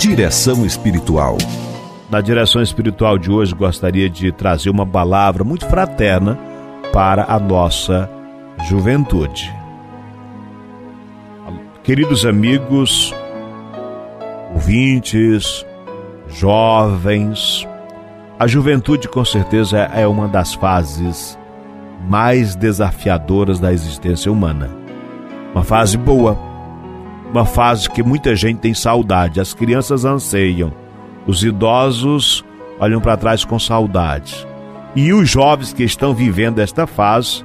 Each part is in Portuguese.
Direção espiritual. Na direção espiritual de hoje, gostaria de trazer uma palavra muito fraterna para a nossa juventude. Queridos amigos, ouvintes, jovens, a juventude com certeza é uma das fases mais desafiadoras da existência humana. Uma fase boa, uma fase que muita gente tem saudade, as crianças anseiam, os idosos olham para trás com saudade. E os jovens que estão vivendo esta fase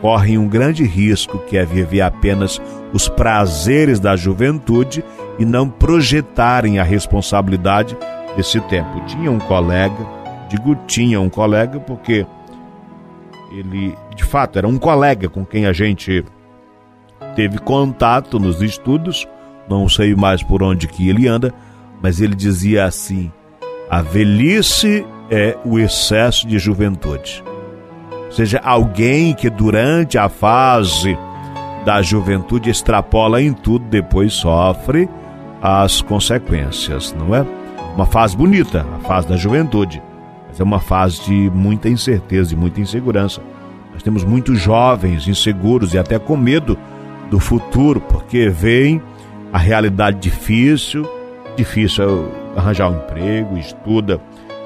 correm um grande risco, que é viver apenas os prazeres da juventude e não projetarem a responsabilidade desse tempo. Tinha um colega, digo tinha um colega porque ele de fato era um colega com quem a gente teve contato nos estudos, não sei mais por onde que ele anda, mas ele dizia assim: a velhice é o excesso de juventude seja alguém que durante a fase da juventude extrapola em tudo, depois sofre as consequências, não é? Uma fase bonita, a fase da juventude, mas é uma fase de muita incerteza e muita insegurança. Nós temos muitos jovens inseguros e até com medo do futuro, porque veem a realidade difícil, difícil é arranjar um emprego, estuda,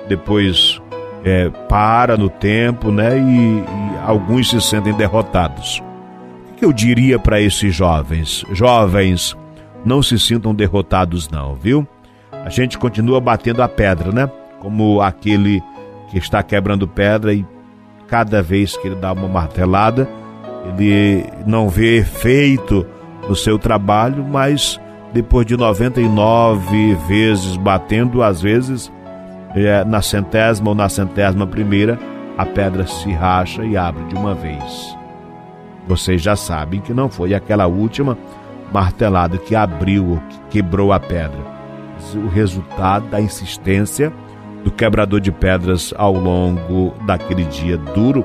depois é, para no tempo, né? E, e, alguns se sentem derrotados. O que eu diria para esses jovens? Jovens, não se sintam derrotados, não, viu? A gente continua batendo a pedra, né? Como aquele que está quebrando pedra e cada vez que ele dá uma martelada, ele não vê efeito no seu trabalho, mas depois de 99 vezes batendo, às vezes é, na centésima ou na centésima primeira, a pedra se racha e abre de uma vez. Vocês já sabem que não foi aquela última martelada que abriu ou que quebrou a pedra. O resultado da insistência do quebrador de pedras ao longo daquele dia duro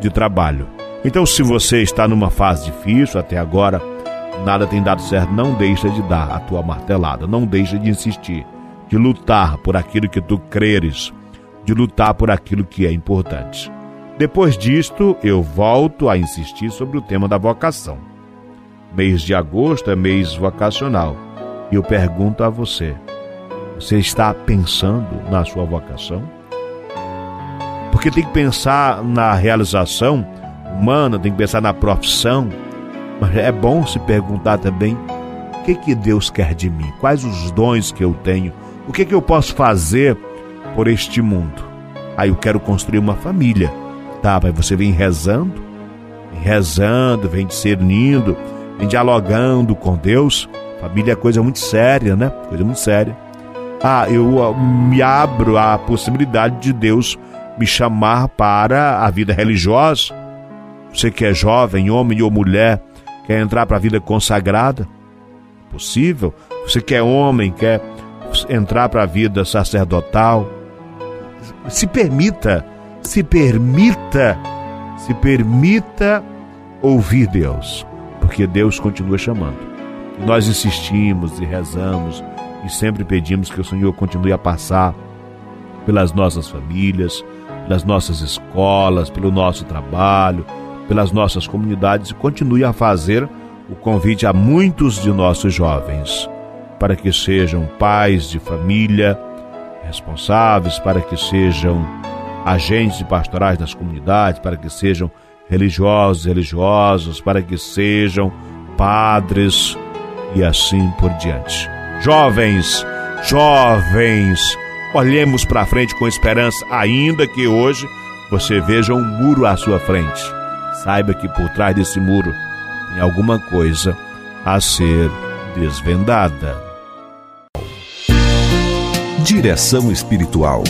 de trabalho. Então, se você está numa fase difícil até agora, nada tem dado certo, não deixa de dar a tua martelada, não deixa de insistir de lutar por aquilo que tu creres, de lutar por aquilo que é importante. Depois disto, eu volto a insistir sobre o tema da vocação. Mês de agosto é mês vocacional. E eu pergunto a você: você está pensando na sua vocação? Porque tem que pensar na realização humana, tem que pensar na profissão, mas é bom se perguntar também: o que, que Deus quer de mim? Quais os dons que eu tenho? O que, que eu posso fazer por este mundo? Aí ah, eu quero construir uma família. Tá, mas você vem rezando, vem rezando, vem discernindo, vem dialogando com Deus. Família é coisa muito séria, né? Coisa muito séria. Ah, eu me abro à possibilidade de Deus me chamar para a vida religiosa. Você que é jovem, homem ou mulher, quer entrar para a vida consagrada? Possível. Você que é homem, quer entrar para a vida sacerdotal. Se permita, se permita, se permita ouvir Deus, porque Deus continua chamando. Nós insistimos e rezamos e sempre pedimos que o Senhor continue a passar pelas nossas famílias, pelas nossas escolas, pelo nosso trabalho, pelas nossas comunidades e continue a fazer o convite a muitos de nossos jovens para que sejam pais de família responsáveis, para que sejam agentes pastorais das comunidades, para que sejam religiosos religiosos, para que sejam padres e assim por diante. Jovens, jovens, olhemos para frente com esperança, ainda que hoje você veja um muro à sua frente. Saiba que por trás desse muro tem alguma coisa a ser desvendada. Direção espiritual.